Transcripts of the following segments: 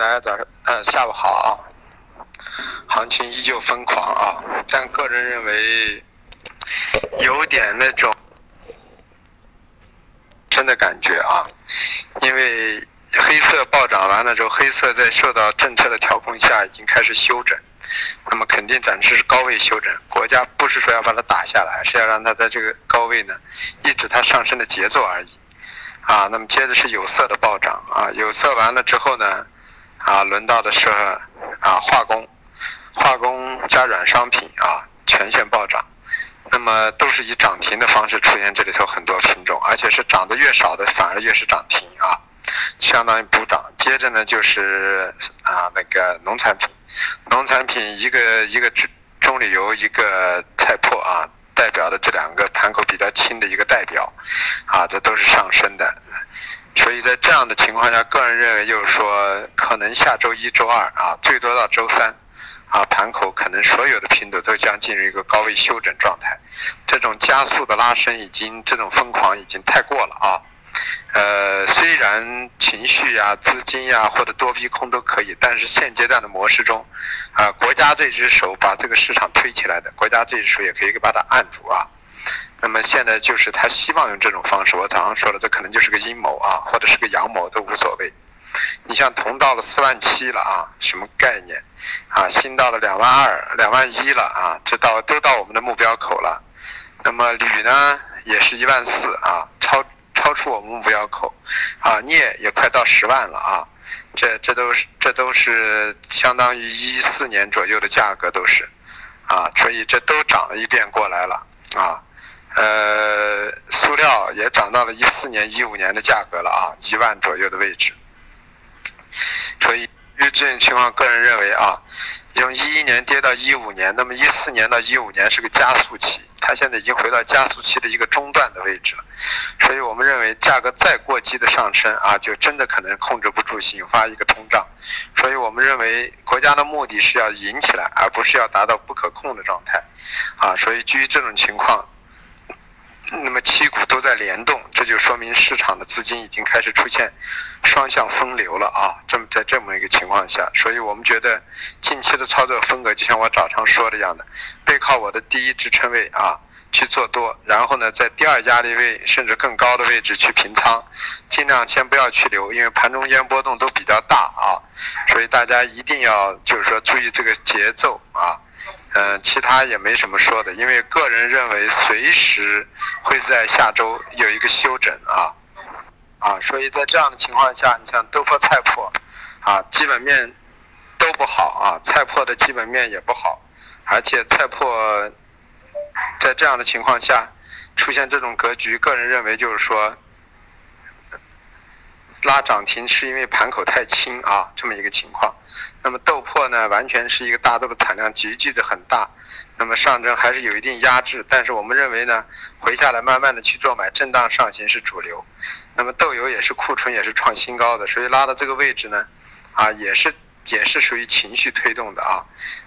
大家早上，呃，下午好啊。行情依旧疯狂啊，但个人认为有点那种真的感觉啊，因为黑色暴涨完了之后，黑色在受到政策的调控下已经开始休整，那么肯定暂时是高位休整。国家不是说要把它打下来，是要让它在这个高位呢，抑制它上升的节奏而已。啊，那么接着是有色的暴涨啊，有色完了之后呢，啊，轮到的是啊化工，化工加软商品啊全线暴涨，那么都是以涨停的方式出现这里头很多品种，而且是涨得越少的反而越是涨停啊，相当于补涨。接着呢就是啊那个农产品，农产品一个一个中中旅游一个菜粕啊。代表的这两个盘口比较轻的一个代表，啊，这都是上升的，所以在这样的情况下，个人认为就是说，可能下周一周二啊，最多到周三，啊，盘口可能所有的品种都将进入一个高位休整状态，这种加速的拉升已经，这种疯狂已经太过了啊。呃，虽然情绪呀、资金呀或者多逼空都可以，但是现阶段的模式中，啊，国家这只手把这个市场推起来的，国家这只手也可以把它按住啊。那么现在就是他希望用这种方式，我早上说了，这可能就是个阴谋啊，或者是个阳谋都无所谓。你像铜到了四万七了啊，什么概念？啊，锌到了两万二、两万一了啊，这到都到我们的目标口了。那么铝呢，也是一万四啊，超。超出我们目标口，啊，镍也快到十万了啊，这这都是这都是相当于一四年左右的价格都是，啊，所以这都涨了一遍过来了啊，呃，塑料也涨到了一四年一五年的价格了啊，一万左右的位置，所以于这种情况，个人认为啊。从一一年跌到一五年，那么一四年到一五年是个加速期，它现在已经回到加速期的一个中段的位置了，所以我们认为价格再过激的上升啊，就真的可能控制不住，引发一个通胀，所以我们认为国家的目的是要引起来，而不是要达到不可控的状态，啊，所以基于这种情况。那么七股都在联动，这就说明市场的资金已经开始出现双向分流了啊！这么在这么一个情况下，所以我们觉得近期的操作风格就像我早上说的一样的，背靠我的第一支撑位啊去做多，然后呢在第二压力位甚至更高的位置去平仓，尽量先不要去留，因为盘中间波动都比较大啊，所以大家一定要就是说注意这个节奏啊。嗯，其他也没什么说的，因为个人认为随时会在下周有一个休整啊，啊，所以在这样的情况下，你像豆粕、菜粕，啊，基本面都不好啊，菜粕的基本面也不好，而且菜粕在这样的情况下出现这种格局，个人认为就是说拉涨停是因为盘口太轻啊，这么一个情况。那么豆粕呢，完全是一个大豆的产量急剧的很大，那么上证还是有一定压制，但是我们认为呢，回下来慢慢的去做买，震荡上行是主流。那么豆油也是库存也是创新高的，所以拉到这个位置呢，啊也是也是属于情绪推动的啊。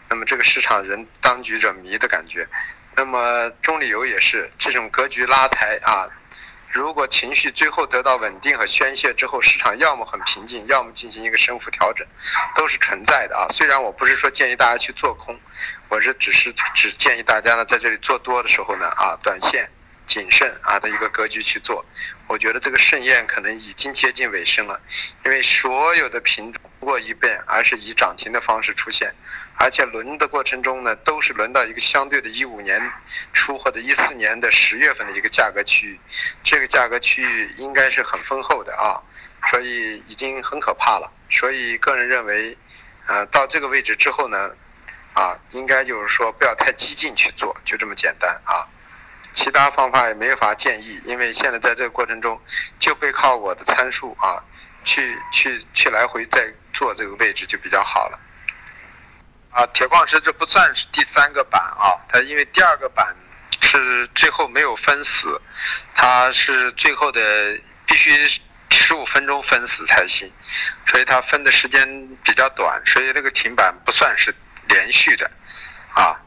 那么这个市场人当局者迷的感觉，那么中旅游也是这种格局拉抬啊。如果情绪最后得到稳定和宣泄之后，市场 要么很平静，要么进行一个升幅调整，都是存在的啊。虽然我不是说建议大家去做空，我是只是只建议大家呢在这里做多的时候呢啊，短线。谨慎啊的一个格局去做，我觉得这个盛宴可能已经接近尾声了，因为所有的品种过一遍，而是以涨停的方式出现，而且轮的过程中呢，都是轮到一个相对的一五年初或者一四年的十月份的一个价格区域，这个价格区域应该是很丰厚的啊，所以已经很可怕了，所以个人认为，呃，到这个位置之后呢，啊，应该就是说不要太激进去做，就这么简单啊。其他方法也没法建议，因为现在在这个过程中，就背靠我的参数啊，去去去来回再做这个位置就比较好了。啊，铁矿石这不算是第三个板啊，它因为第二个板是最后没有分死，它是最后的必须十五分钟分死才行，所以它分的时间比较短，所以那个停板不算是连续的，啊。